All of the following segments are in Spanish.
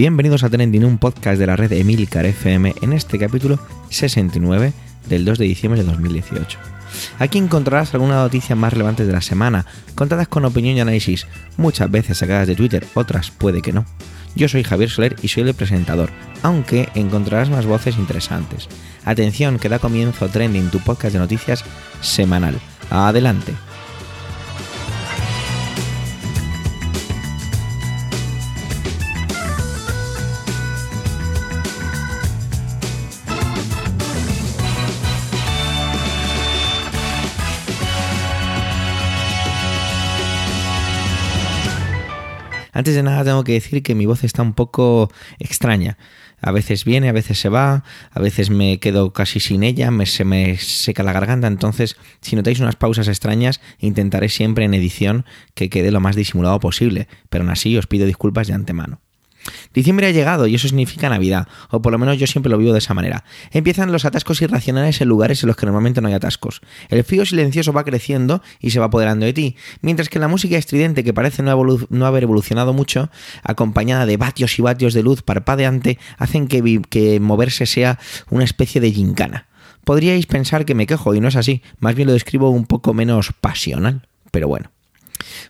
Bienvenidos a Trending, un podcast de la red Emilcar FM en este capítulo 69 del 2 de diciembre de 2018. Aquí encontrarás algunas noticias más relevantes de la semana, contadas con opinión y análisis, muchas veces sacadas de Twitter, otras puede que no. Yo soy Javier Soler y soy el presentador, aunque encontrarás más voces interesantes. Atención, que da comienzo Trending, tu podcast de noticias semanal. Adelante. Antes de nada tengo que decir que mi voz está un poco extraña. A veces viene, a veces se va, a veces me quedo casi sin ella, me, se me seca la garganta, entonces si notáis unas pausas extrañas intentaré siempre en edición que quede lo más disimulado posible, pero aún así os pido disculpas de antemano. Diciembre ha llegado y eso significa Navidad, o por lo menos yo siempre lo vivo de esa manera. Empiezan los atascos irracionales en lugares en los que normalmente no hay atascos. El frío silencioso va creciendo y se va apoderando de ti, mientras que la música estridente que parece no, haber evolucionado mucho, acompañada de vatios y vatios de luz parpadeante, hacen que, que moverse sea una especie de gincana. Podríais pensar que me quejo y no es así, más bien lo describo un poco menos pasional, pero bueno.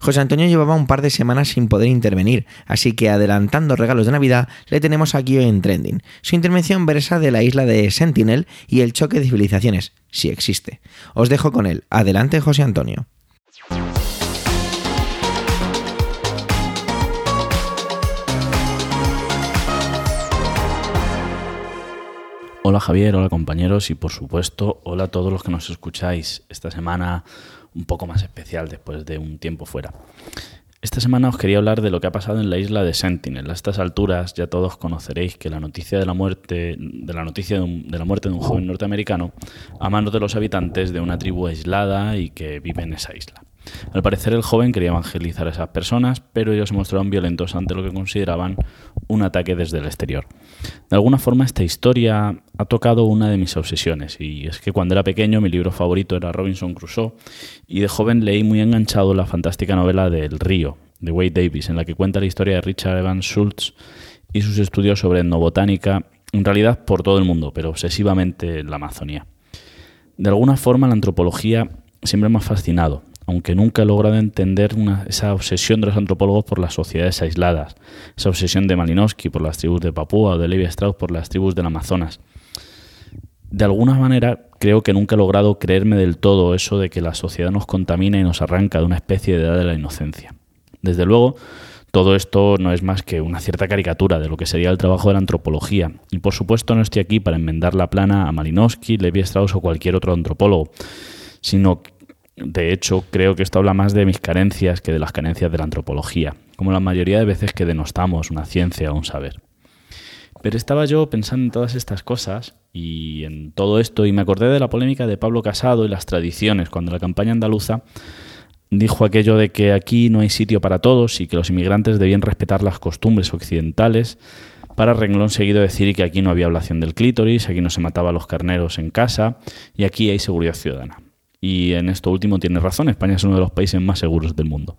José Antonio llevaba un par de semanas sin poder intervenir, así que adelantando regalos de Navidad, le tenemos aquí en Trending. Su intervención versa de la isla de Sentinel y el choque de civilizaciones, si existe. Os dejo con él. Adelante, José Antonio. Hola Javier, hola compañeros y por supuesto hola a todos los que nos escucháis esta semana un poco más especial después de un tiempo fuera. Esta semana os quería hablar de lo que ha pasado en la isla de Sentinel. A estas alturas ya todos conoceréis que la noticia de la muerte de la noticia de, la muerte de un joven norteamericano a manos de los habitantes de una tribu aislada y que vive en esa isla. Al parecer el joven quería evangelizar a esas personas, pero ellos se mostraron violentos ante lo que consideraban un ataque desde el exterior. De alguna forma esta historia ha tocado una de mis obsesiones, y es que cuando era pequeño mi libro favorito era Robinson Crusoe, y de joven leí muy enganchado la fantástica novela del río, de Wade Davis, en la que cuenta la historia de Richard Evans Schultz y sus estudios sobre etnobotánica, en realidad por todo el mundo, pero obsesivamente en la Amazonía. De alguna forma la antropología siempre me ha fascinado, aunque nunca he logrado entender esa obsesión de los antropólogos por las sociedades aisladas, esa obsesión de Malinowski por las tribus de Papúa o de Levi Strauss por las tribus del Amazonas. De alguna manera creo que nunca he logrado creerme del todo eso de que la sociedad nos contamina y nos arranca de una especie de edad de la inocencia. Desde luego, todo esto no es más que una cierta caricatura de lo que sería el trabajo de la antropología. Y por supuesto no estoy aquí para enmendar la plana a Malinowski, Levi Strauss o cualquier otro antropólogo, sino de hecho, creo que esto habla más de mis carencias que de las carencias de la antropología, como la mayoría de veces que denostamos una ciencia o un saber. Pero estaba yo pensando en todas estas cosas y en todo esto y me acordé de la polémica de Pablo Casado y las tradiciones cuando la campaña andaluza dijo aquello de que aquí no hay sitio para todos y que los inmigrantes debían respetar las costumbres occidentales para renglón seguido decir que aquí no había ablación del clítoris, aquí no se mataba a los carneros en casa y aquí hay seguridad ciudadana. Y en esto último tiene razón, España es uno de los países más seguros del mundo.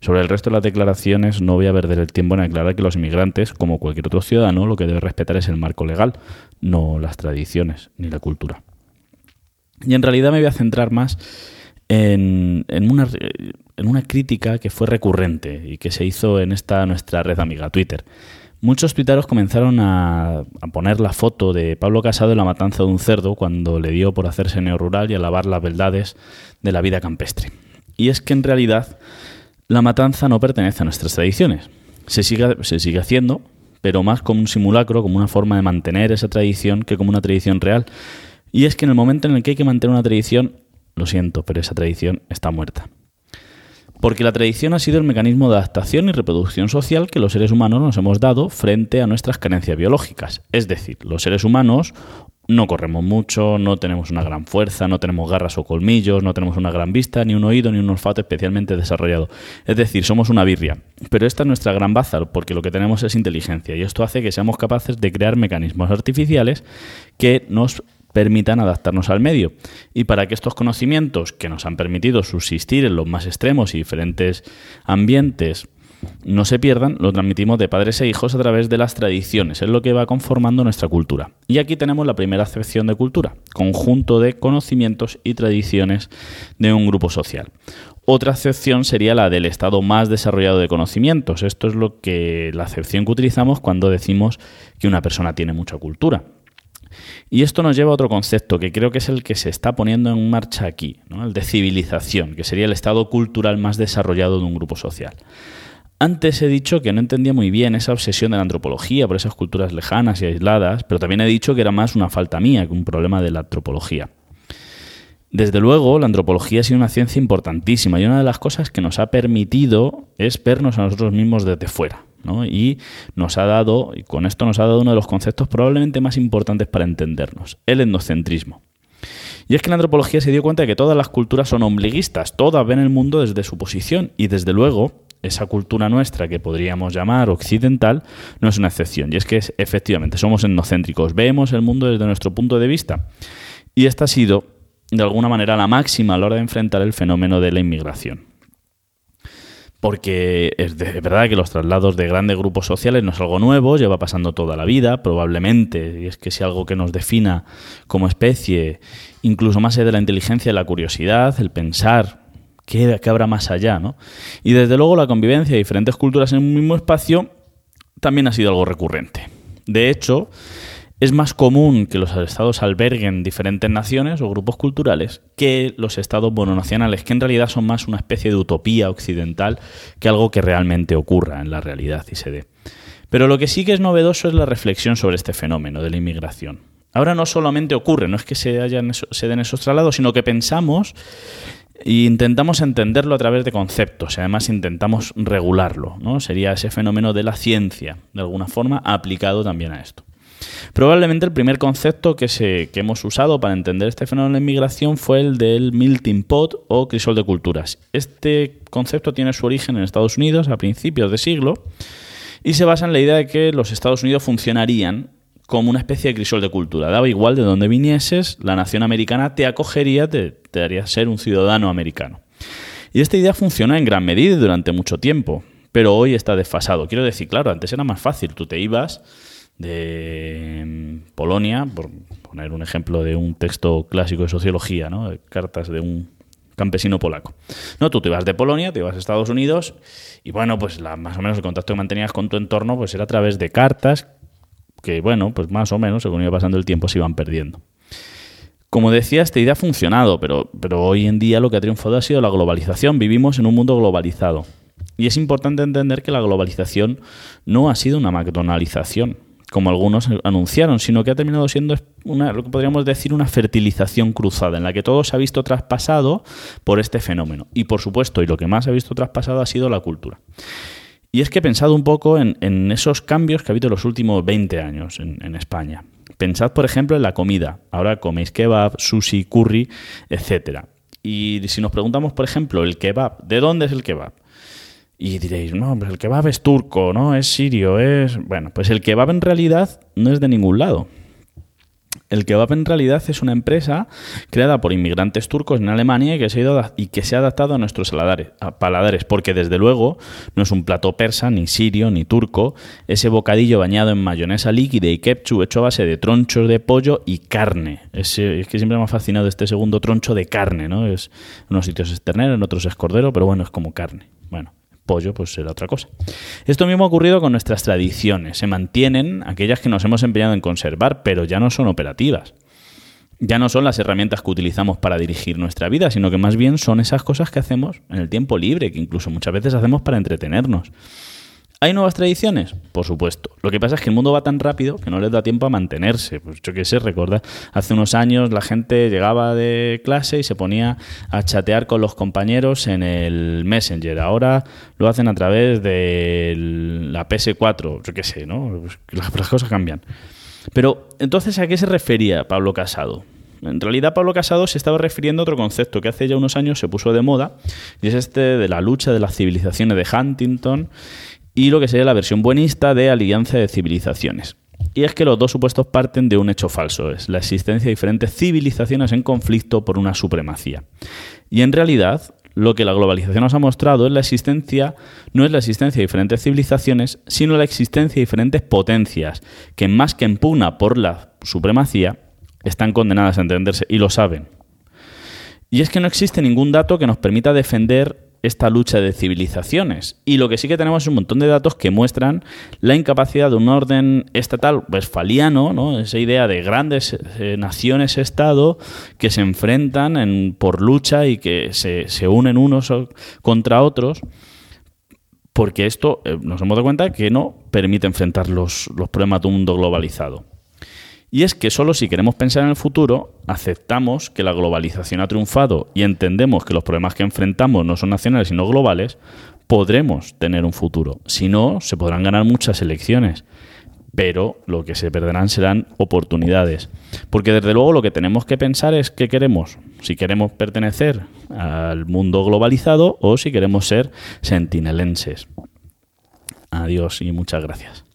Sobre el resto de las declaraciones no voy a perder el tiempo en aclarar que los inmigrantes, como cualquier otro ciudadano, lo que debe respetar es el marco legal, no las tradiciones ni la cultura. Y en realidad me voy a centrar más en, una, en una crítica que fue recurrente y que se hizo en esta nuestra red amiga Twitter. Muchos tuiteros comenzaron a, poner la foto de Pablo Casado en la matanza de un cerdo cuando le dio por hacerse neorural y alabar las verdades de la vida campestre. Y es que en realidad la matanza no pertenece a nuestras tradiciones. Se sigue, se sigue haciendo, pero más como un simulacro, como una forma de mantener esa tradición que como una tradición real. Y es que en el momento en el que hay que mantener una tradición, lo siento, pero esa tradición está muerta porque la tradición ha sido el mecanismo de adaptación y reproducción social que los seres humanos nos hemos dado frente a nuestras carencias biológicas. Es decir, los seres humanos no corremos mucho, no tenemos una gran fuerza, no tenemos garras o colmillos, no tenemos una gran vista, ni un oído, ni un olfato especialmente desarrollado. Es decir, somos una birria. Pero esta es nuestra gran baza, porque lo que tenemos es inteligencia, y esto hace que seamos capaces de crear mecanismos artificiales que nos permitan adaptarnos al medio. Y para que estos conocimientos que nos han permitido subsistir en los más extremos y diferentes ambientes no se pierdan, lo transmitimos de padres e hijos a través de las tradiciones, es lo que va conformando nuestra cultura. Y aquí tenemos la primera acepción de cultura, conjunto de conocimientos y tradiciones de un grupo social. Otra acepción sería la del estado más desarrollado de conocimientos. Esto es lo que la acepción que utilizamos cuando decimos que una persona tiene mucha cultura. Y esto nos lleva a otro concepto que creo que es el que se está poniendo en marcha aquí, el de civilización, que sería el estado cultural más desarrollado de un grupo social. Antes he dicho que no entendía muy bien esa obsesión de la antropología por esas culturas lejanas y aisladas, pero también he dicho que era más una falta mía que un problema de la antropología. Desde luego, la antropología ha sido una ciencia importantísima y una de las cosas que nos ha permitido es vernos a nosotros mismos desde fuera. Y nos ha dado, y con esto nos ha dado uno de los conceptos probablemente más importantes para entendernos, el etnocentrismo. Y es que la antropología se dio cuenta de que todas las culturas son ombliguistas, todas ven el mundo desde su posición y desde luego esa cultura nuestra que podríamos llamar occidental no es una excepción. Y es que efectivamente somos etnocéntricos, vemos el mundo desde nuestro punto de vista. Y esta ha sido, de alguna manera, la máxima a la hora de enfrentar el fenómeno de la inmigración. Porque es, de, verdad que los traslados de grandes grupos sociales no es algo nuevo, lleva pasando toda la vida, probablemente, y es que si algo que nos defina como especie, incluso más allá de la inteligencia la curiosidad, el pensar ¿Qué, habrá más allá? ¿no? Y desde luego la convivencia de diferentes culturas en un mismo espacio también ha sido algo recurrente. De hecho, es más común que los estados alberguen diferentes naciones o grupos culturales que los estados mononacionales, que en realidad son más una especie de utopía occidental que algo que realmente ocurra en la realidad y se dé. Pero lo que sí que es novedoso es la reflexión sobre este fenómeno de la inmigración. Ahora no solamente ocurre, no es que se, hayan, se den esos traslados, sino que pensamos y intentamos entenderlo a través de conceptos y además intentamos regularlo. ¿no? Sería ese fenómeno de la ciencia, de alguna forma, aplicado también a esto. Probablemente el primer concepto que, se, que hemos usado para entender este fenómeno de inmigración fue el del melting pot o crisol de culturas. Este concepto tiene su origen en Estados Unidos a principios de siglo y se basa en la idea de que los Estados Unidos funcionarían como una especie de crisol de cultura. Daba igual de dónde vinieses, la nación americana te acogería, te, haría ser un ciudadano americano. Y esta idea funcionó en gran medida durante mucho tiempo, pero hoy está desfasado. Quiero decir, claro, antes era más fácil. Tú te ibas de mm, Polonia, por poner un ejemplo de un texto clásico de sociología, ¿no? cartas de un campesino polaco. No, tú te ibas de Polonia, te ibas a Estados Unidos y bueno, pues la, más o menos el contacto que mantenías con tu entorno pues era a través de cartas que bueno, pues más o menos, según iba pasando el tiempo, se iban perdiendo. Como decía, esta idea ha funcionado, pero, pero hoy en día lo que ha triunfado ha sido la globalización. Vivimos en un mundo globalizado. Y es importante entender que la globalización no ha sido una McDonaldización, como algunos anunciaron, sino que ha terminado siendo una, lo que podríamos decir una fertilización cruzada, en la que todo se ha visto traspasado por este fenómeno. Y por supuesto, y lo que más se ha visto traspasado ha sido la cultura. Y es que he pensado un poco en, esos cambios que ha habido en los últimos 20 años en, España. Pensad, por ejemplo, en la comida. Ahora coméis kebab, sushi, curry, etc. Y si nos preguntamos, por ejemplo, el kebab, ¿de dónde es el kebab? Y diréis, no, pues el kebab es turco, ¿no? Es sirio, es... Bueno, pues el kebab en realidad no es de ningún lado. El kebab en realidad es una empresa creada por inmigrantes turcos en Alemania y que se ha, y que se ha adaptado a nuestros paladares, porque desde luego no es un plato persa, ni sirio, ni turco. Ese bocadillo bañado en mayonesa líquida y ketchup hecho a base de tronchos de pollo y carne. es que siempre me ha fascinado este segundo troncho de carne, ¿no? Es, en unos sitios es ternero, en otros es cordero, pero bueno, es como carne. Bueno, pollo, pues será otra cosa. Esto mismo ha ocurrido con nuestras tradiciones. Se mantienen aquellas que nos hemos empeñado en conservar, pero ya no son operativas. Ya no son las herramientas que utilizamos para dirigir nuestra vida, sino que más bien son esas cosas que hacemos en el tiempo libre, que incluso muchas veces hacemos para entretenernos. ¿Hay nuevas tradiciones? Por supuesto. Lo que pasa es que el mundo va tan rápido que no les da tiempo a mantenerse. Pues yo qué sé, recuerda, hace unos años la gente llegaba de clase y se ponía a chatear con los compañeros en el Messenger. Ahora lo hacen a través de la PS4, yo qué sé, ¿no? Pues las, cosas cambian. Pero entonces, ¿a qué se refería Pablo Casado? En realidad Pablo Casado se estaba refiriendo a otro concepto que hace ya unos años se puso de moda y es este de la lucha de las civilizaciones de Huntington y lo que sería la versión buenista de Alianza de Civilizaciones. Y es que los dos supuestos parten de un hecho falso, es la existencia de diferentes civilizaciones en conflicto por una supremacía. Y en realidad, lo que la globalización nos ha mostrado es la existencia, no es la existencia de diferentes civilizaciones, sino la existencia de diferentes potencias, que más que en por la supremacía, están condenadas a entenderse y lo saben. Y es que no existe ningún dato que nos permita defender esta lucha de civilizaciones. Y lo que sí que tenemos es un montón de datos que muestran la incapacidad de un orden estatal westfaliano, ¿no? esa idea de grandes eh, naciones-estado que se enfrentan por lucha y que se, unen unos contra otros. Porque esto eh, nos hemos dado cuenta que no permite enfrentar los, los problemas de un mundo globalizado. Y es que solo si queremos pensar en el futuro, aceptamos que la globalización ha triunfado y entendemos que los problemas que enfrentamos no son nacionales sino globales, podremos tener un futuro. Si no, se podrán ganar muchas elecciones, pero lo que se perderán serán oportunidades. Porque desde luego lo que tenemos que pensar es qué queremos. Si queremos pertenecer al mundo globalizado o si queremos ser sentinelenses. Adiós y muchas gracias.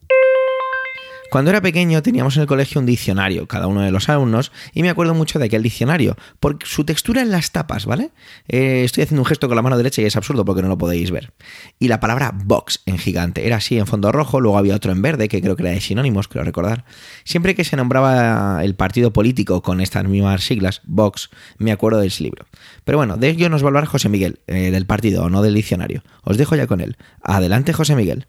Cuando era pequeño teníamos en el colegio un diccionario, cada uno de los alumnos, y me acuerdo mucho de aquel diccionario, por su textura en las tapas, ¿vale? Eh, estoy haciendo un gesto con la mano derecha y es absurdo porque no lo podéis ver. Y la palabra box en gigante, era así en fondo rojo, luego había otro en verde, que creo que era de sinónimos, creo recordar. Siempre que se nombraba el partido político con estas mismas siglas, box, me acuerdo de ese libro. Pero bueno, de ello nos va a hablar José Miguel, eh, del partido, no del diccionario. Os dejo ya con él. Adelante, José Miguel.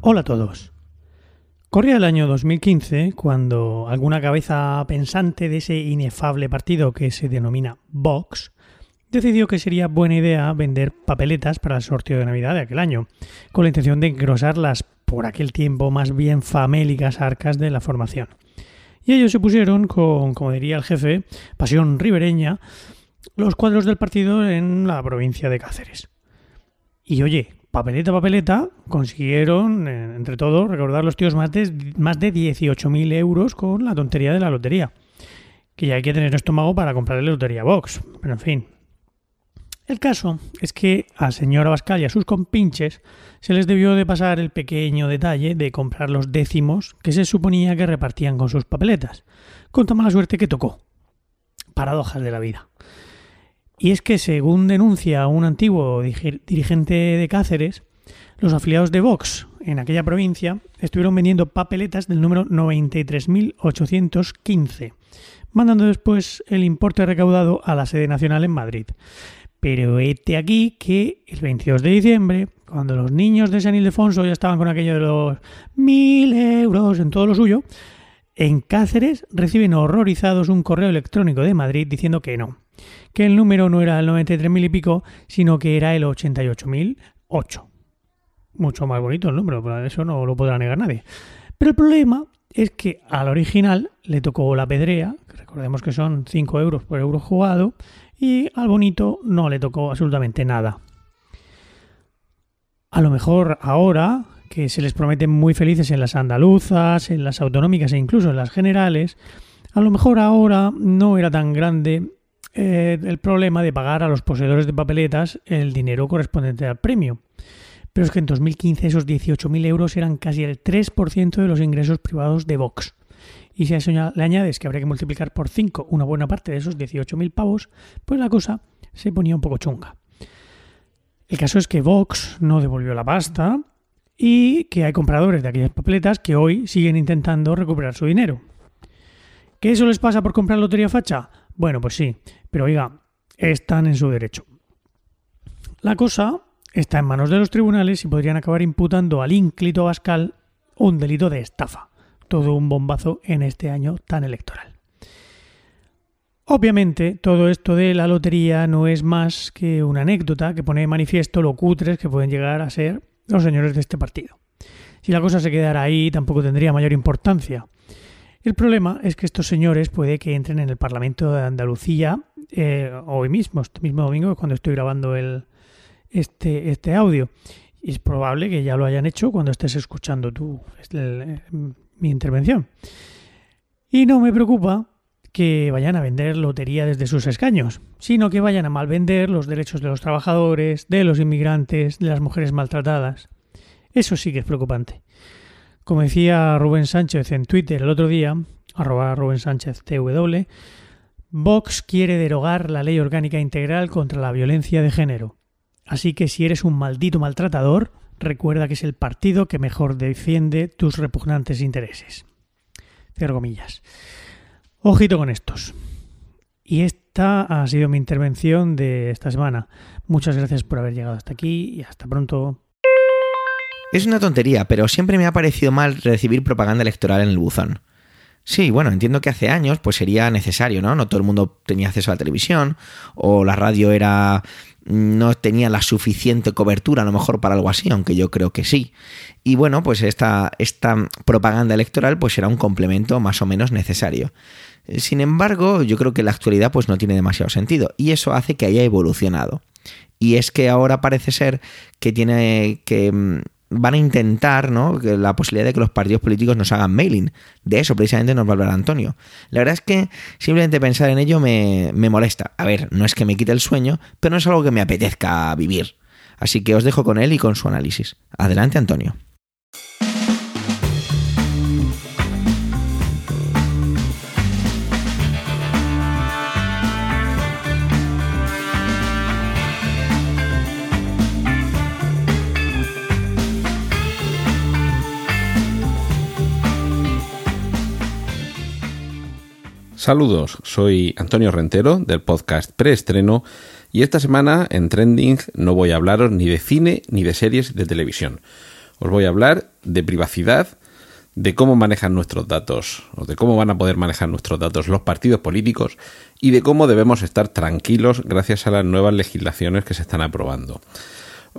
Hola a todos. Corría el año 2015 cuando alguna cabeza pensante de ese inefable partido que se denomina Vox decidió que sería buena idea vender papeletas para el sorteo de Navidad de aquel año, con la intención de engrosar las por aquel tiempo más bien famélicas arcas de la formación. Y ellos se pusieron con, como diría el jefe, pasión ribereña, los cuadros del partido en la provincia de Cáceres. Y oye, papeleta, papeleta, consiguieron, eh, entre todos, recordar los tíos más de, más de 18.000 euros con la tontería de la lotería. Que ya hay que tener estómago para comprarle la lotería box. Pero en fin. El caso es que al señor Abascal y a sus compinches se les debió de pasar el pequeño detalle de comprar los décimos que se suponía que repartían con sus papeletas, con tan mala suerte que tocó. Paradojas de la vida. Y es que, según denuncia un antiguo dirigente de Cáceres, los afiliados de Vox en aquella provincia estuvieron vendiendo papeletas del número 93.815, mandando después el importe recaudado a la sede nacional en Madrid. Pero este aquí que el 22 de diciembre, cuando los niños de San Ildefonso ya estaban con aquello de los mil euros en todo lo suyo, en Cáceres reciben horrorizados un correo electrónico de Madrid diciendo que no, que el número no era el 93.000 y pico, sino que era el 88.008. Mucho más bonito el número, eso no lo podrá negar nadie. Pero el problema es que al original le tocó la pedrea, que recordemos que son 5 euros por euro jugado, y al bonito no le tocó absolutamente nada. A lo mejor ahora, que se les prometen muy felices en las andaluzas, en las autonómicas e incluso en las generales, a lo mejor ahora no era tan grande eh, el problema de pagar a los poseedores de papeletas el dinero correspondiente al premio. Pero es que en 2015 esos 18.000 euros eran casi el 3% de los ingresos privados de Vox. Y si a eso le añades que habría que multiplicar por 5 una buena parte de esos 18.000 pavos, pues la cosa se ponía un poco chunga. El caso es que Vox no devolvió la pasta y que hay compradores de aquellas papeletas que hoy siguen intentando recuperar su dinero. ¿Que eso les pasa por comprar lotería facha? Bueno, pues sí, pero oiga, están en su derecho. La cosa está en manos de los tribunales y podrían acabar imputando al ínclito Bascal un delito de estafa. Todo un bombazo en este año tan electoral. Obviamente, todo esto de la lotería no es más que una anécdota que pone de manifiesto lo cutres que pueden llegar a ser los señores de este partido. Si la cosa se quedara ahí, tampoco tendría mayor importancia. El problema es que estos señores puede que entren en el Parlamento de Andalucía eh, hoy mismo, este mismo domingo, cuando estoy grabando el, este, este audio. Y es probable que ya lo hayan hecho cuando estés escuchando tú este, mi intervención. Y no me preocupa que vayan a vender lotería desde sus escaños, sino que vayan a malvender los derechos de los trabajadores, de los inmigrantes, de las mujeres maltratadas. Eso sí que es preocupante. Como decía Rubén Sánchez en Twitter el otro día, arroba Rubén Sánchez Vox quiere derogar la ley orgánica integral contra la violencia de género. Así que si eres un maldito maltratador, recuerda que es el partido que mejor defiende tus repugnantes intereses. Cierro comillas. Ojito con estos. Y esta ha sido mi intervención de esta semana. Muchas gracias por haber llegado hasta aquí y hasta pronto. Es una tontería, pero siempre me ha parecido mal recibir propaganda electoral en el buzón. Sí, bueno, entiendo que hace años pues sería necesario, ¿no? No todo el mundo tenía acceso a la televisión o la radio era no tenía la suficiente cobertura a lo mejor para algo así, aunque yo creo que sí. Y bueno, pues esta, esta propaganda electoral pues era un complemento más o menos necesario. Sin embargo, yo creo que la actualidad pues no tiene demasiado sentido y eso hace que haya evolucionado. Y es que ahora parece ser que tiene que mm, van a intentar, ¿no? La posibilidad de que los partidos políticos nos hagan mailing. De eso precisamente nos va a hablar Antonio. La verdad es que simplemente pensar en ello me, me molesta. A ver, no es que me quite el sueño, pero no es algo que me apetezca vivir. Así que os dejo con él y con su análisis. Adelante, Antonio. Saludos, soy Antonio Rentero del podcast Preestreno y esta semana en Trending no voy a hablaros ni de cine ni de series de televisión. Os voy a hablar de privacidad, de cómo manejan nuestros datos o de cómo van a poder manejar nuestros datos los partidos políticos y de cómo debemos estar tranquilos gracias a las nuevas legislaciones que se están aprobando.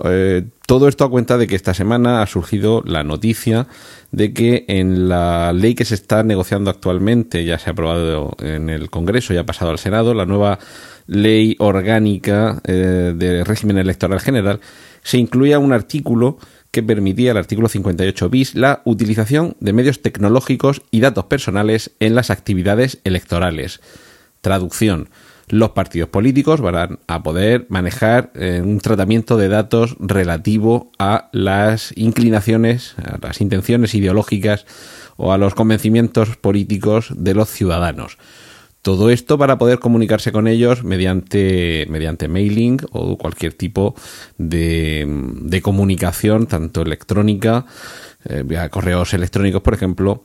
Eh, todo esto a cuenta de que esta semana ha surgido la noticia de que en la ley que se está negociando actualmente, ya se ha aprobado en el Congreso y ha pasado al Senado, la nueva ley orgánica eh, de régimen electoral general, se incluía un artículo que permitía, el artículo 58 bis, la utilización de medios tecnológicos y datos personales en las actividades electorales. Traducción los partidos políticos van a poder manejar eh, un tratamiento de datos relativo a las inclinaciones, a las intenciones ideológicas o a los convencimientos políticos de los ciudadanos. Todo esto para poder comunicarse con ellos mediante, mediante mailing o cualquier tipo de, de comunicación, tanto electrónica, eh, vía correos electrónicos, por ejemplo,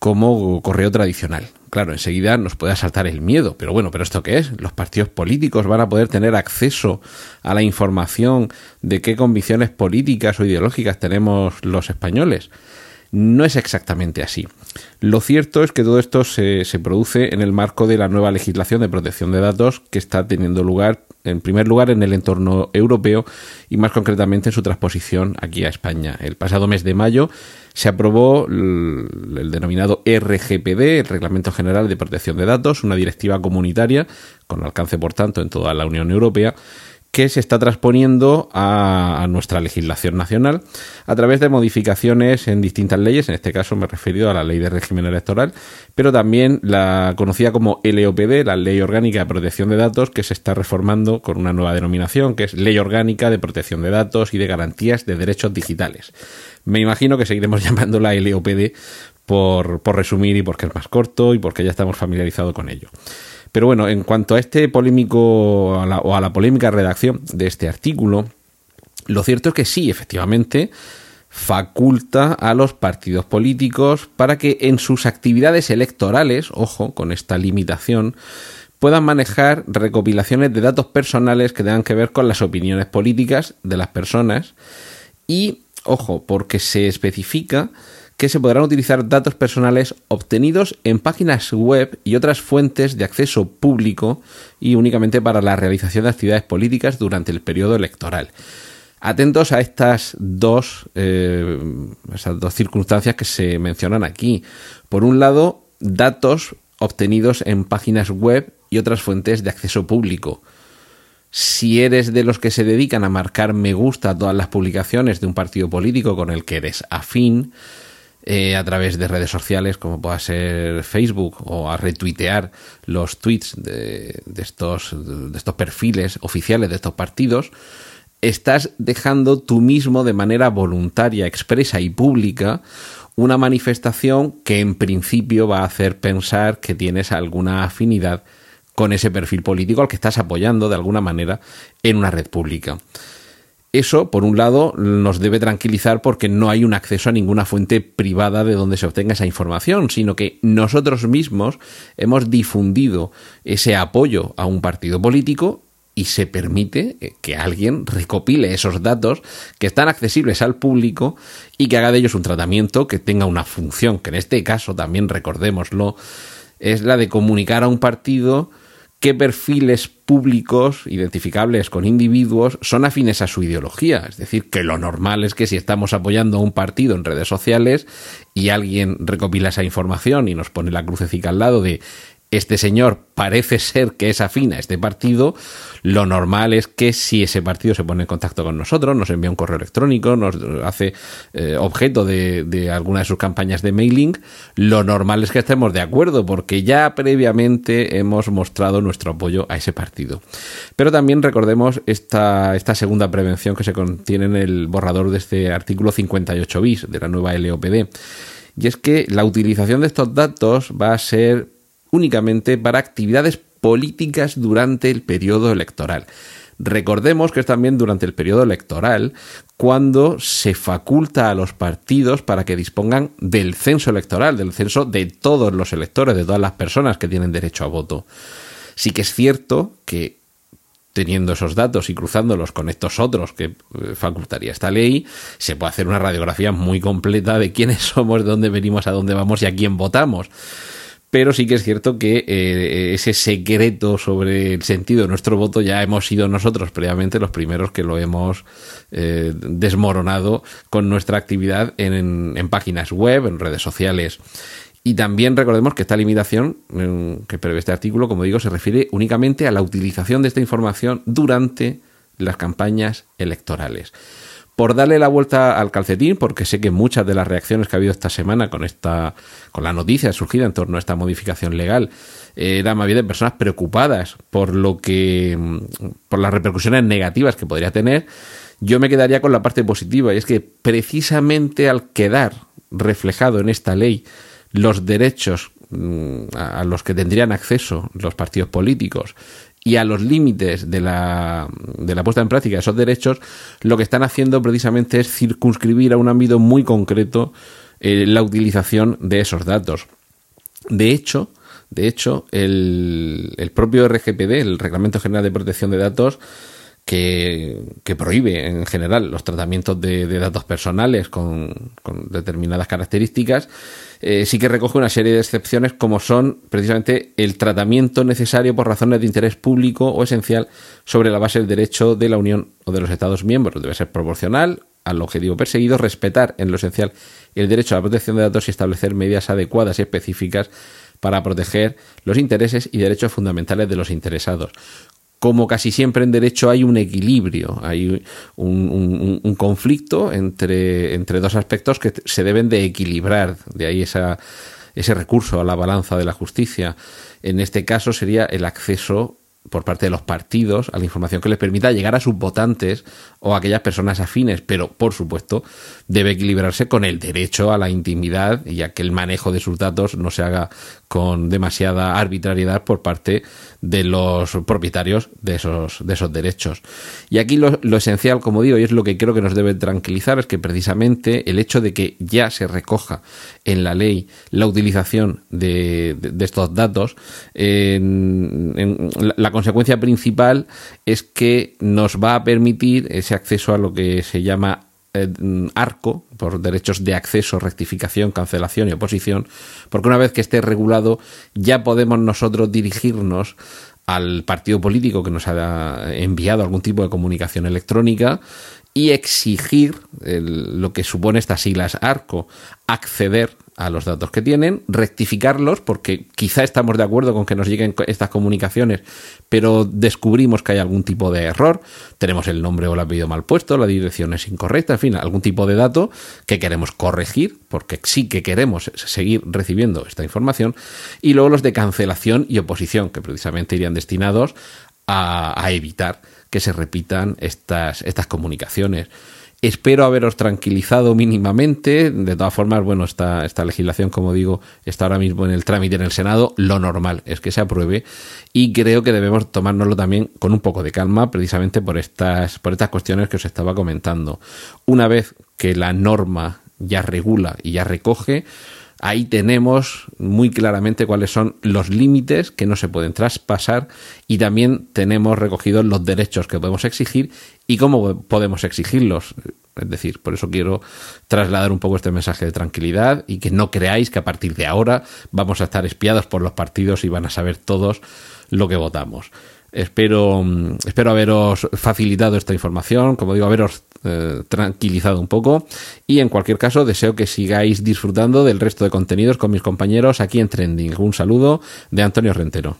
como correo tradicional. Claro, enseguida nos puede asaltar el miedo, pero bueno, ¿pero esto qué es? ¿Los partidos políticos van a poder tener acceso a la información de qué convicciones políticas o ideológicas tenemos los españoles? No es exactamente así. Lo cierto es que todo esto se, se, produce en el marco de la nueva legislación de protección de datos que está teniendo lugar, en primer lugar, en el entorno europeo y más concretamente en su transposición aquí a España. El pasado mes de mayo se aprobó el, denominado RGPD, el Reglamento General de Protección de Datos, una directiva comunitaria con alcance, por tanto, en toda la Unión Europea, que se está transponiendo a, nuestra legislación nacional a través de modificaciones en distintas leyes, en este caso me he referido a la ley de régimen electoral, pero también la conocida como LOPD, la Ley Orgánica de Protección de Datos, que se está reformando con una nueva denominación, que es Ley Orgánica de Protección de Datos y de Garantías de Derechos Digitales. Me imagino que seguiremos llamándola LOPD por, por resumir y porque es más corto y porque ya estamos familiarizados con ello. Pero bueno, en cuanto a este polémico o a la polémica redacción de este artículo, lo cierto es que sí, efectivamente, faculta a los partidos políticos para que en sus actividades electorales, ojo, con esta limitación, puedan manejar recopilaciones de datos personales que tengan que ver con las opiniones políticas de las personas y Ojo, porque se especifica que se podrán utilizar datos personales obtenidos en páginas web y otras fuentes de acceso público y únicamente para la realización de actividades políticas durante el periodo electoral. Atentos a estas dos, eh, esas dos circunstancias que se mencionan aquí. Por un lado, datos obtenidos en páginas web y otras fuentes de acceso público si eres de los que se dedican a marcar me gusta a todas las publicaciones de un partido político con el que eres afín, eh, a través de redes sociales como pueda ser Facebook o a retuitear los tweets de, estos, de estos perfiles oficiales de estos partidos, estás dejando tú mismo de manera voluntaria, expresa y pública una manifestación que en principio va a hacer pensar que tienes alguna afinidad con ese perfil político al que estás apoyando de alguna manera en una red pública. Eso, por un lado, nos debe tranquilizar porque no hay un acceso a ninguna fuente privada de donde se obtenga esa información, sino que nosotros mismos hemos difundido ese apoyo a un partido político y se permite eh, que alguien recopile esos datos que están accesibles al público y que haga de ellos un tratamiento que tenga una función, que en este caso también recordémoslo, es la de comunicar a un partido qué perfiles públicos identificables con individuos son afines a su ideología. Es decir, que lo normal es que si estamos apoyando a un partido en redes sociales y alguien recopila esa información y nos pone la crucecita al lado de este señor parece ser que es afín a este partido, lo normal es que si ese partido se pone en contacto con nosotros, nos envía un correo electrónico, nos hace eh, objeto de, alguna de sus campañas de mailing, lo normal es que estemos de acuerdo porque ya previamente hemos mostrado nuestro apoyo a ese partido. Pero también recordemos esta, esta segunda prevención que se contiene en el borrador de este artículo 58 bis de la nueva LOPD. Y es que la utilización de estos datos va a ser únicamente para actividades políticas durante el periodo electoral. Recordemos que es también durante el periodo electoral cuando se faculta a los partidos para que dispongan del censo electoral, del censo de todos los electores, de todas las personas que tienen derecho a voto. Sí que es cierto que teniendo esos datos y cruzándolos con estos otros que eh, facultaría esta ley, se puede hacer una radiografía muy completa de quiénes somos, de dónde venimos, a dónde vamos y a quién votamos pero sí que es cierto que eh, ese secreto sobre el sentido de nuestro voto ya hemos sido nosotros previamente los primeros que lo hemos eh, desmoronado con nuestra actividad en, en, páginas web, en redes sociales. Y también recordemos que esta limitación que prevé este artículo, como digo, se refiere únicamente a la utilización de esta información durante las campañas electorales por darle la vuelta al calcetín, porque sé que muchas de las reacciones que ha habido esta semana con esta, con la noticia surgida en torno a esta modificación legal, eh, eran más bien de personas preocupadas por lo que, por las repercusiones negativas que podría tener. Yo me quedaría con la parte positiva, y es que precisamente al quedar reflejado en esta ley los derechos mm, a los que tendrían acceso los partidos políticos y a los límites de la, de la puesta en práctica de esos derechos, lo que están haciendo precisamente es circunscribir a un ámbito muy concreto eh, la utilización de esos datos. De hecho, de hecho, el, el propio RGPD, el Reglamento General de Protección de Datos, que, prohíbe en general los tratamientos de, datos personales con, con, determinadas características, eh, sí que recoge una serie de excepciones como son precisamente el tratamiento necesario por razones de interés público o esencial sobre la base del derecho de la Unión o de los Estados miembros. Debe ser proporcional al objetivo perseguido, respetar en lo esencial el derecho a la protección de datos y establecer medidas adecuadas y específicas para proteger los intereses y derechos fundamentales de los interesados como casi siempre en derecho hay un equilibrio, hay un, conflicto entre, entre dos aspectos que se deben de equilibrar, de ahí esa, ese recurso a la balanza de la justicia. En este caso sería el acceso por parte de los partidos a la información que les permita llegar a sus votantes o a aquellas personas afines, pero por supuesto debe equilibrarse con el derecho a la intimidad y a que el manejo de sus datos no se haga con demasiada arbitrariedad por parte de los propietarios de esos, de esos derechos. Y aquí lo, lo, esencial, como digo, y es lo que creo que nos debe tranquilizar, es que precisamente el hecho de que ya se recoja en la ley la utilización de, de, de estos datos, en, en, la, la consecuencia principal es que nos va a permitir ese acceso a lo que se llama eh, arco por derechos de acceso, rectificación, cancelación y oposición, porque una vez que esté regulado ya podemos nosotros dirigirnos al partido político que nos ha enviado algún tipo de comunicación electrónica y exigir el, lo que supone estas siglas ARCO, acceder a los datos que tienen, rectificarlos, porque quizá estamos de acuerdo con que nos lleguen estas comunicaciones, pero descubrimos que hay algún tipo de error, tenemos el nombre o el apellido mal puesto, la dirección es incorrecta, en fin, algún tipo de dato que queremos corregir, porque sí que queremos seguir recibiendo esta información, y luego los de cancelación y oposición, que precisamente irían destinados a, evitar que se repitan estas, estas comunicaciones. Espero haberos tranquilizado mínimamente. De todas formas, bueno, esta, esta legislación, como digo, está ahora mismo en el trámite en el Senado. Lo normal es que se apruebe y creo que debemos tomárnoslo también con un poco de calma, precisamente por estas, por estas cuestiones que os estaba comentando. Una vez que la norma ya regula y ya recoge, ahí tenemos muy claramente cuáles son los límites que no se pueden traspasar y también tenemos recogidos los derechos que podemos exigir y cómo podemos exigirlos. Es decir, por eso quiero trasladar un poco este mensaje de tranquilidad y que no creáis que a partir de ahora vamos a estar espiados por los partidos y van a saber todos lo que votamos. Espero, mm, espero haberos facilitado esta información, como digo, haberos eh, tranquilizado un poco y en cualquier caso deseo que sigáis disfrutando del resto de contenidos con mis compañeros aquí en Trending. Un saludo de Antonio Rentero.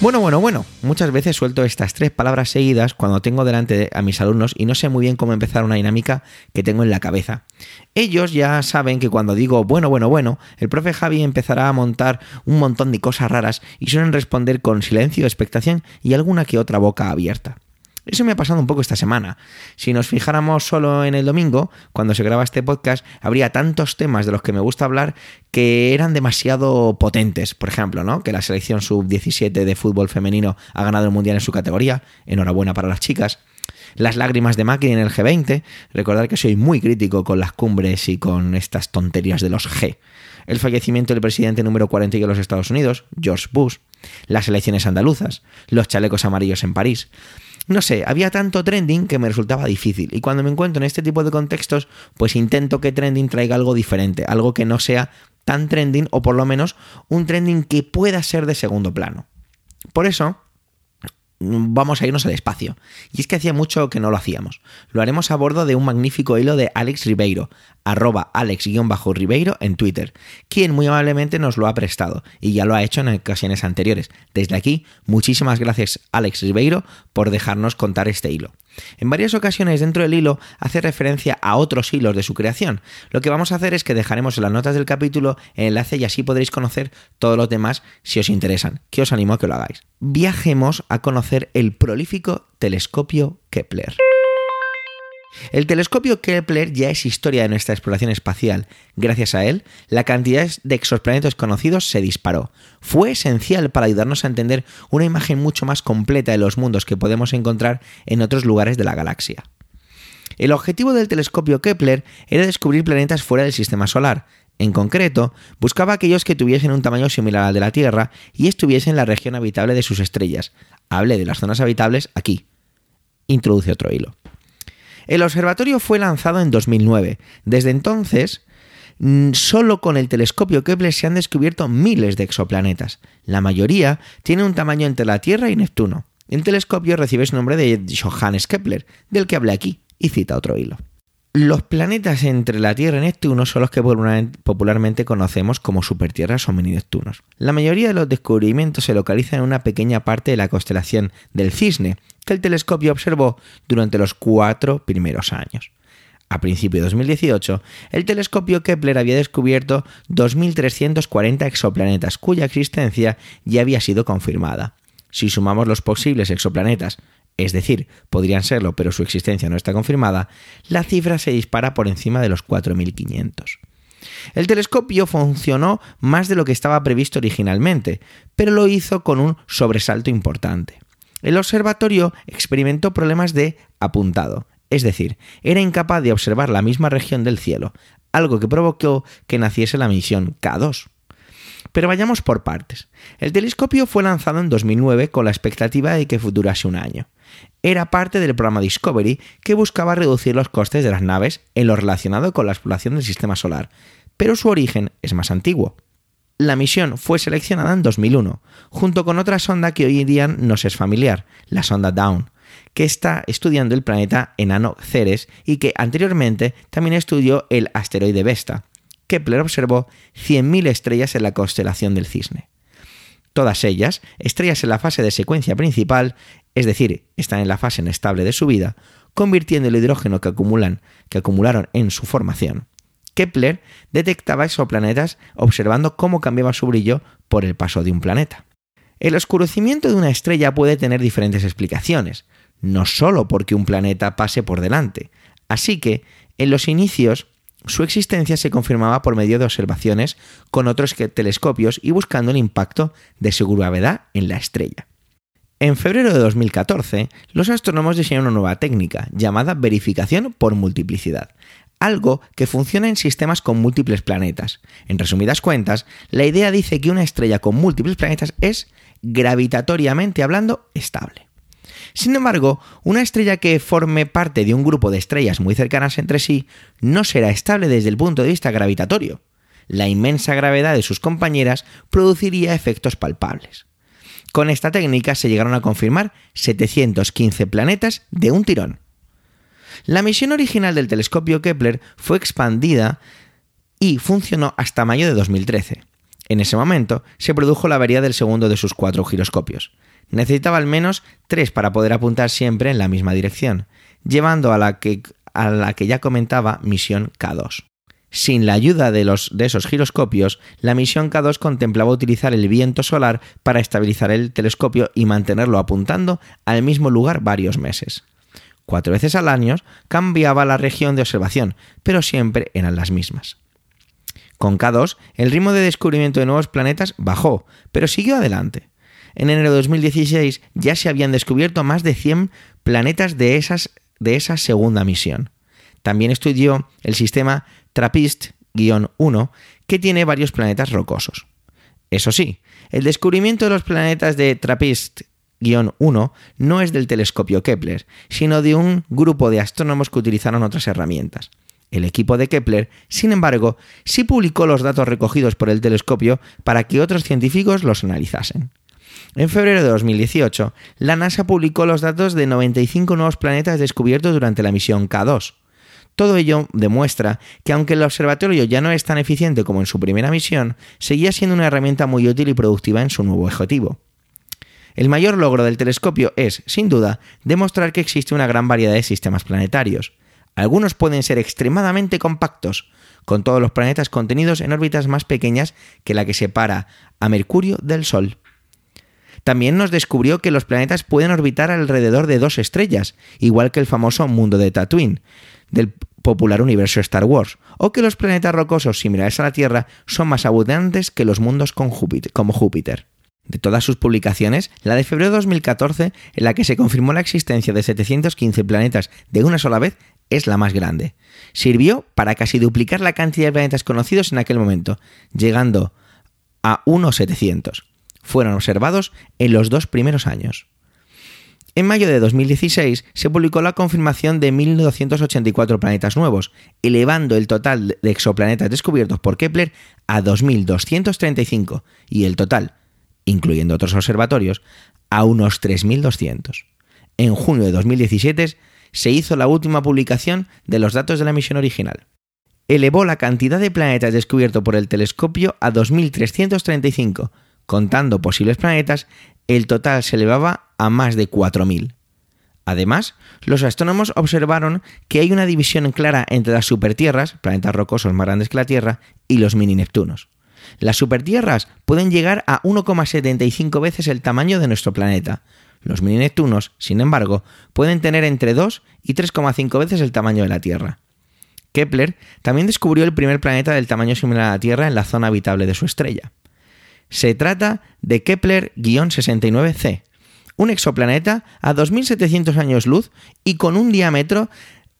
Bueno, bueno, bueno. Muchas veces suelto estas tres palabras seguidas cuando tengo delante a mis alumnos y no sé muy bien cómo empezar una dinámica que tengo en la cabeza. Ellos ya saben que cuando digo bueno, bueno, bueno, el profe Javi empezará a montar un montón de cosas raras y suelen responder con silencio, expectación y alguna que otra boca abierta. Eso me ha pasado un poco esta semana. Si nos fijáramos solo en el domingo, cuando se graba este podcast, habría tantos temas de los que me gusta hablar que eran demasiado potentes. Por ejemplo, ¿no? Que la selección sub-17 de fútbol femenino ha ganado el mundial en su categoría. Enhorabuena para las chicas. Las lágrimas de Macri en el G20. Recordar que soy muy crítico con las cumbres y con estas tonterías de los G. El fallecimiento del presidente número 40 de los Estados Unidos, George Bush. Las elecciones andaluzas. Los chalecos amarillos en París no sé, había tanto trending que me resultaba difícil. Y cuando me encuentro en este tipo de contextos, pues intento que trending traiga algo diferente, algo que no sea tan trending o por lo menos un trending que pueda ser de segundo plano. Por eso, vamos a irnos al espacio. Y es que hacía mucho que no lo hacíamos. Lo haremos a bordo de un magnífico hilo de Alex Ribeiro, arroba alex-ribeiro en Twitter, quien muy amablemente nos lo ha prestado y ya lo ha hecho en ocasiones anteriores. Desde aquí, muchísimas gracias Alex Ribeiro por dejarnos contar este hilo. En varias ocasiones dentro del hilo hace referencia a otros hilos de su creación. Lo que vamos a hacer es que dejaremos en las notas del capítulo el enlace y así podréis conocer todos los demás si os interesan, que os animo a que lo hagáis. Viajemos a conocer el prolífico telescopio Kepler. El telescopio Kepler ya es historia de nuestra exploración espacial. Gracias a él, la cantidad de exoplanetas conocidos se disparó. Fue esencial para ayudarnos a entender una imagen mucho más completa de los mundos que podemos encontrar en otros lugares de la galaxia. El objetivo del telescopio Kepler era descubrir planetas fuera del sistema solar. En concreto, buscaba aquellos que tuviesen un tamaño similar al de la Tierra y estuviesen en la región habitable de sus estrellas. Hable de las zonas habitables aquí. Introduce otro hilo. El observatorio fue lanzado en 2009. Desde entonces, mm, solo con el telescopio Kepler se han descubierto miles de exoplanetas. La mayoría tiene un tamaño entre la Tierra y Neptuno. El telescopio recibe su nombre de Johannes Kepler, del que hablé aquí, y cita otro hilo. Los planetas entre la Tierra y Neptuno son los que popularmente conocemos como supertierras o mini-Neptunos. La mayoría de los descubrimientos se localizan en una pequeña parte de la constelación del Cisne, que el telescopio observó durante los cuatro primeros años. A principios de 2018, el telescopio Kepler había descubierto 2.340 exoplanetas cuya existencia ya había sido confirmada. Si sumamos los posibles exoplanetas, es decir, podrían serlo pero su existencia no está confirmada, la cifra se dispara por encima de los 4.500. El telescopio funcionó más de lo que estaba previsto originalmente, pero lo hizo con un sobresalto importante. El observatorio experimentó problemas de apuntado, es decir, era incapaz de observar la misma región del cielo, algo que provocó que naciese la misión K2. Pero vayamos por partes. El telescopio fue lanzado en 2009 con la expectativa de que durase un año. Era parte del programa Discovery que buscaba reducir los costes de las naves en lo relacionado con la exploración del sistema solar, pero su origen es más antiguo. La misión fue seleccionada en 2001, junto con otra sonda que hoy en día nos es familiar, la sonda Dawn, que está estudiando el planeta enano Ceres y que anteriormente también estudió el asteroide Vesta. Kepler observó 100.000 estrellas en la constelación del Cisne. Todas ellas, estrellas en la fase de secuencia principal, es decir, están en la fase inestable de su vida, convirtiendo el hidrógeno que, acumulan, que acumularon en su formación Kepler detectaba exoplanetas observando cómo cambiaba su brillo por el paso de un planeta. El oscurecimiento de una estrella puede tener diferentes explicaciones, no solo porque un planeta pase por delante. Así que, en los inicios, su existencia se confirmaba por medio de observaciones con otros telescopios y buscando el impacto de su gravedad en la estrella. En febrero de 2014, los astrónomos diseñaron una nueva técnica llamada verificación por multiplicidad, algo que funciona en sistemas con múltiples planetas. En resumidas cuentas, la idea dice que una estrella con múltiples planetas es gravitatoriamente hablando estable. Sin embargo, una estrella que forme parte de un grupo de estrellas muy cercanas entre sí no será estable desde el punto de vista gravitatorio. La inmensa gravedad de sus compañeras produciría efectos palpables. Con esta técnica se llegaron a confirmar 715 planetas de un tirón. La misión original del telescopio Kepler fue expandida y funcionó hasta mayo de 2013. En ese momento se produjo la avería del segundo de sus cuatro giroscopios. Necesitaba al menos tres para poder apuntar siempre en la misma dirección, llevando a la que, a la que ya comentaba misión K2. Sin la ayuda de, esos giroscopios, la misión K2 contemplaba utilizar el viento solar para estabilizar el telescopio y mantenerlo apuntando al mismo lugar varios meses. Cuatro veces al año cambiaba la región de observación, pero siempre eran las mismas. Con K2, el ritmo de descubrimiento de nuevos planetas bajó, pero siguió adelante. En enero de 2016 ya se habían descubierto más de 100 planetas de esa segunda misión. También estudió el sistema TRAPPIST-1, que tiene varios planetas rocosos. Eso sí, el descubrimiento de los planetas de TRAPPIST-1 no es del telescopio Kepler, sino de un grupo de astrónomos que utilizaron otras herramientas. El equipo de Kepler, sin embargo, sí publicó los datos recogidos por el telescopio para que otros científicos los analizasen. En febrero de 2018, la NASA publicó los datos de 95 nuevos planetas descubiertos durante la misión K2. Todo ello demuestra que aunque el observatorio ya no es tan eficiente como en su primera misión, seguía siendo una herramienta muy útil y productiva en su nuevo objetivo. El mayor logro del telescopio es, sin duda, demostrar que existe una gran variedad de sistemas planetarios. Algunos pueden ser extremadamente compactos, con todos los planetas contenidos en órbitas más pequeñas que la que separa a Mercurio del Sol. También nos descubrió que los planetas pueden orbitar alrededor de dos estrellas, igual que el famoso mundo de Tatooine, del popular universo Star Wars, o que los planetas rocosos similares a la Tierra son más abundantes que los mundos como Júpiter. De todas sus publicaciones, la de febrero de 2014, en la que se confirmó la existencia de 715 planetas de una sola vez, es la más grande. Sirvió para casi duplicar la cantidad de planetas conocidos en aquel momento, llegando a unos 700. Fueron observados en los dos primeros años. En mayo de 2016 se publicó la confirmación de 1.284 planetas nuevos, elevando el total de exoplanetas descubiertos por Kepler a 2.235 y el total, incluyendo otros observatorios, a unos 3.200. En junio de 2017 se hizo la última publicación de los datos de la misión original. Elevó la cantidad de planetas descubiertos por el telescopio a 2.335, contando posibles planetas, el total se elevaba a más de 4.000. Además, los astrónomos observaron que hay una división clara entre las supertierras, planetas rocosos más grandes que la Tierra, y los mini Neptunos. Las supertierras pueden llegar a 1,75 veces el tamaño de nuestro planeta. Los mini Neptunos, sin embargo, pueden tener entre 2 y 3,5 veces el tamaño de la Tierra. Kepler también descubrió el primer planeta del tamaño similar a la Tierra en la zona habitable de su estrella. Se trata de Kepler-69c, un exoplaneta a 2.700 años luz y con un diámetro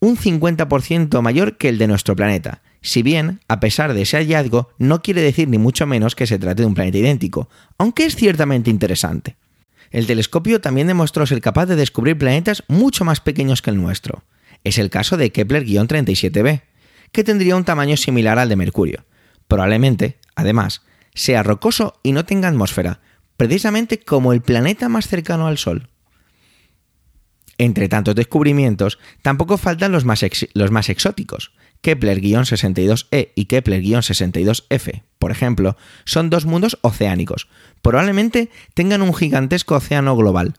un 50% mayor que el de nuestro planeta. Si bien, a pesar de ese hallazgo, no quiere decir ni mucho menos que se trate de un planeta idéntico, aunque es ciertamente interesante. El telescopio también demostró ser capaz de descubrir planetas mucho más pequeños que el nuestro. Es el caso de Kepler-37b, que tendría un tamaño similar al de Mercurio. Probablemente, además, sea rocoso y no tenga atmósfera, precisamente como el planeta más cercano al Sol. Entre tantos descubrimientos, tampoco faltan los más, los más exóticos. Kepler-62e y Kepler-62f, por ejemplo, son dos mundos oceánicos. Probablemente tengan un gigantesco océano global.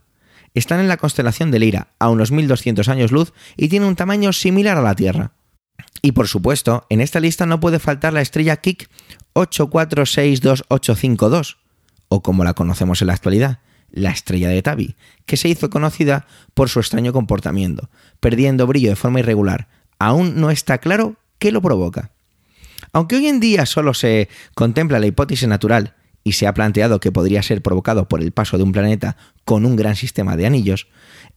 Están en la constelación de Lira, a unos 1200 años luz, y tienen un tamaño similar a la Tierra. Y por supuesto, en esta lista no puede faltar la estrella Kik 8462852, o como la conocemos en la actualidad, la estrella de Tabi, que se hizo conocida por su extraño comportamiento, perdiendo brillo de forma irregular. Aún no está claro qué lo provoca. Aunque hoy en día solo se contempla la hipótesis natural y se ha planteado que podría ser provocado por el paso de un planeta con un gran sistema de anillos,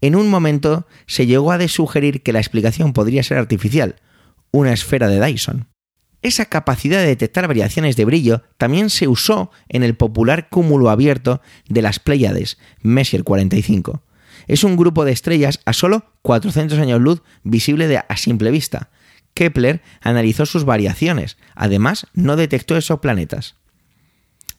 en un momento se llegó a sugerir que la explicación podría ser artificial, una esfera de Dyson. Esa capacidad de detectar variaciones de brillo también se usó en el popular cúmulo abierto de las Pléyades, Messier 45. Es un grupo de estrellas a solo 400 años luz visible de a simple vista. Kepler analizó sus variaciones, además no detectó esos planetas.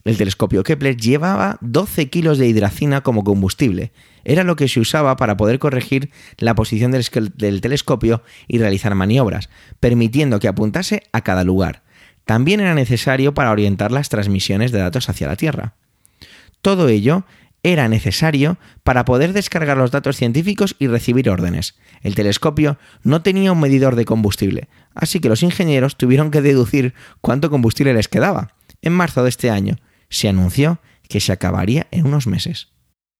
El telescopio Kepler llevaba 12 kilos de hidracina como combustible. Era lo que se usaba para poder corregir la posición del, del, telescopio y realizar maniobras, permitiendo que apuntase a cada lugar. También era necesario para orientar las transmisiones de datos hacia la Tierra. Todo ello era necesario para poder descargar los datos científicos y recibir órdenes. El telescopio no tenía un medidor de combustible, así que los ingenieros tuvieron que deducir cuánto combustible les quedaba. En marzo de este año, se anunció que se acabaría en unos meses.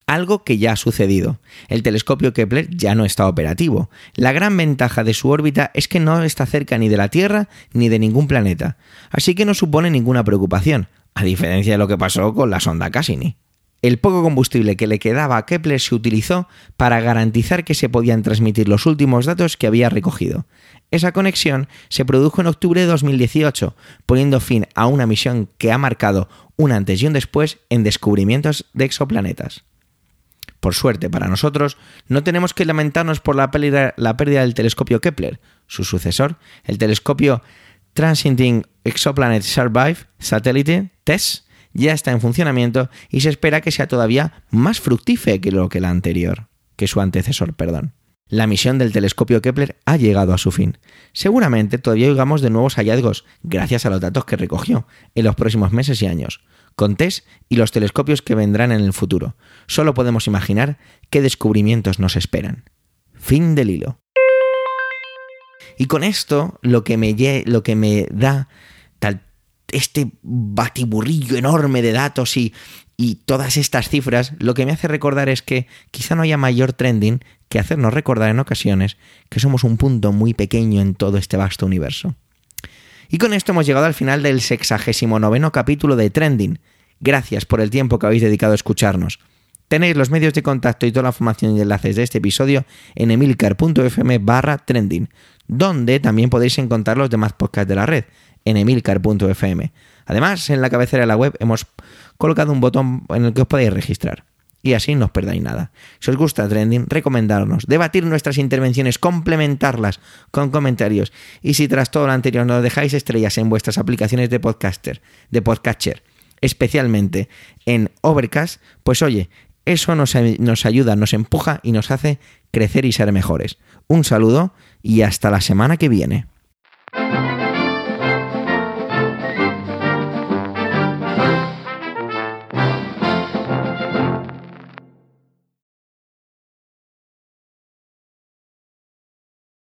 Algo que ya ha sucedido. El telescopio Kepler ya no está operativo. La gran ventaja de su órbita es que no está cerca ni de la Tierra ni de ningún planeta, así que no supone ninguna preocupación, a diferencia de lo que pasó con la sonda Cassini. El poco combustible que le quedaba a Kepler se utilizó para garantizar que se podían transmitir los últimos datos que había recogido. Esa conexión se produjo en octubre de 2018, poniendo fin a una misión que ha marcado un antes y un después en descubrimientos de exoplanetas. Por suerte para nosotros, no tenemos que lamentarnos por la pérdida, del telescopio Kepler. Su sucesor, el telescopio Transiting Exoplanet Survive Satellite TESS, ya está en funcionamiento y se espera que sea todavía más fructífero que lo que la anterior, que su antecesor, perdón. La misión del telescopio Kepler ha llegado a su fin. Seguramente todavía oigamos de nuevos hallazgos, gracias a los datos que recogió, en los próximos meses y años, con TESS y los telescopios que vendrán en el futuro. Solo podemos imaginar qué descubrimientos nos esperan. Fin del hilo. Y con esto, lo que me, lo que me da tal, este batiburrillo enorme de datos y, y todas estas cifras, lo que me hace recordar es que quizá no haya mayor trending que hacernos recordar en ocasiones que somos un punto muy pequeño en todo este vasto universo. Y con esto hemos llegado al final del sexagésimo noveno capítulo de Trending. Gracias por el tiempo que habéis dedicado a escucharnos. Tenéis los medios de contacto y toda la información y enlaces de este episodio en emilcar.fm barra trending, donde también podéis encontrar los demás podcasts de la red, en emilcar.fm. Además, en la cabecera de la web hemos colocado un botón en el que os podéis registrar. Y así no os perdáis nada. Si os gusta Trending, recomendarnos, debatir nuestras intervenciones, complementarlas con comentarios. Y si tras todo lo anterior nos dejáis estrellas en vuestras aplicaciones de podcaster, de podcatcher, especialmente en Overcast, pues oye, eso nos, nos ayuda, nos empuja y nos hace crecer y ser mejores. Un saludo y hasta la semana que viene.